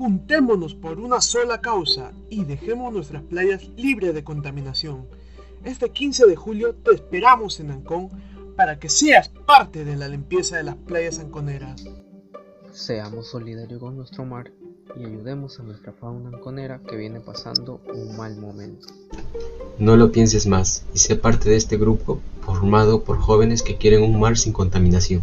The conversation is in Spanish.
Juntémonos por una sola causa y dejemos nuestras playas libres de contaminación. Este 15 de julio te esperamos en Ancón para que seas parte de la limpieza de las playas anconeras. Seamos solidarios con nuestro mar y ayudemos a nuestra fauna anconera que viene pasando un mal momento. No lo pienses más y sé parte de este grupo formado por jóvenes que quieren un mar sin contaminación.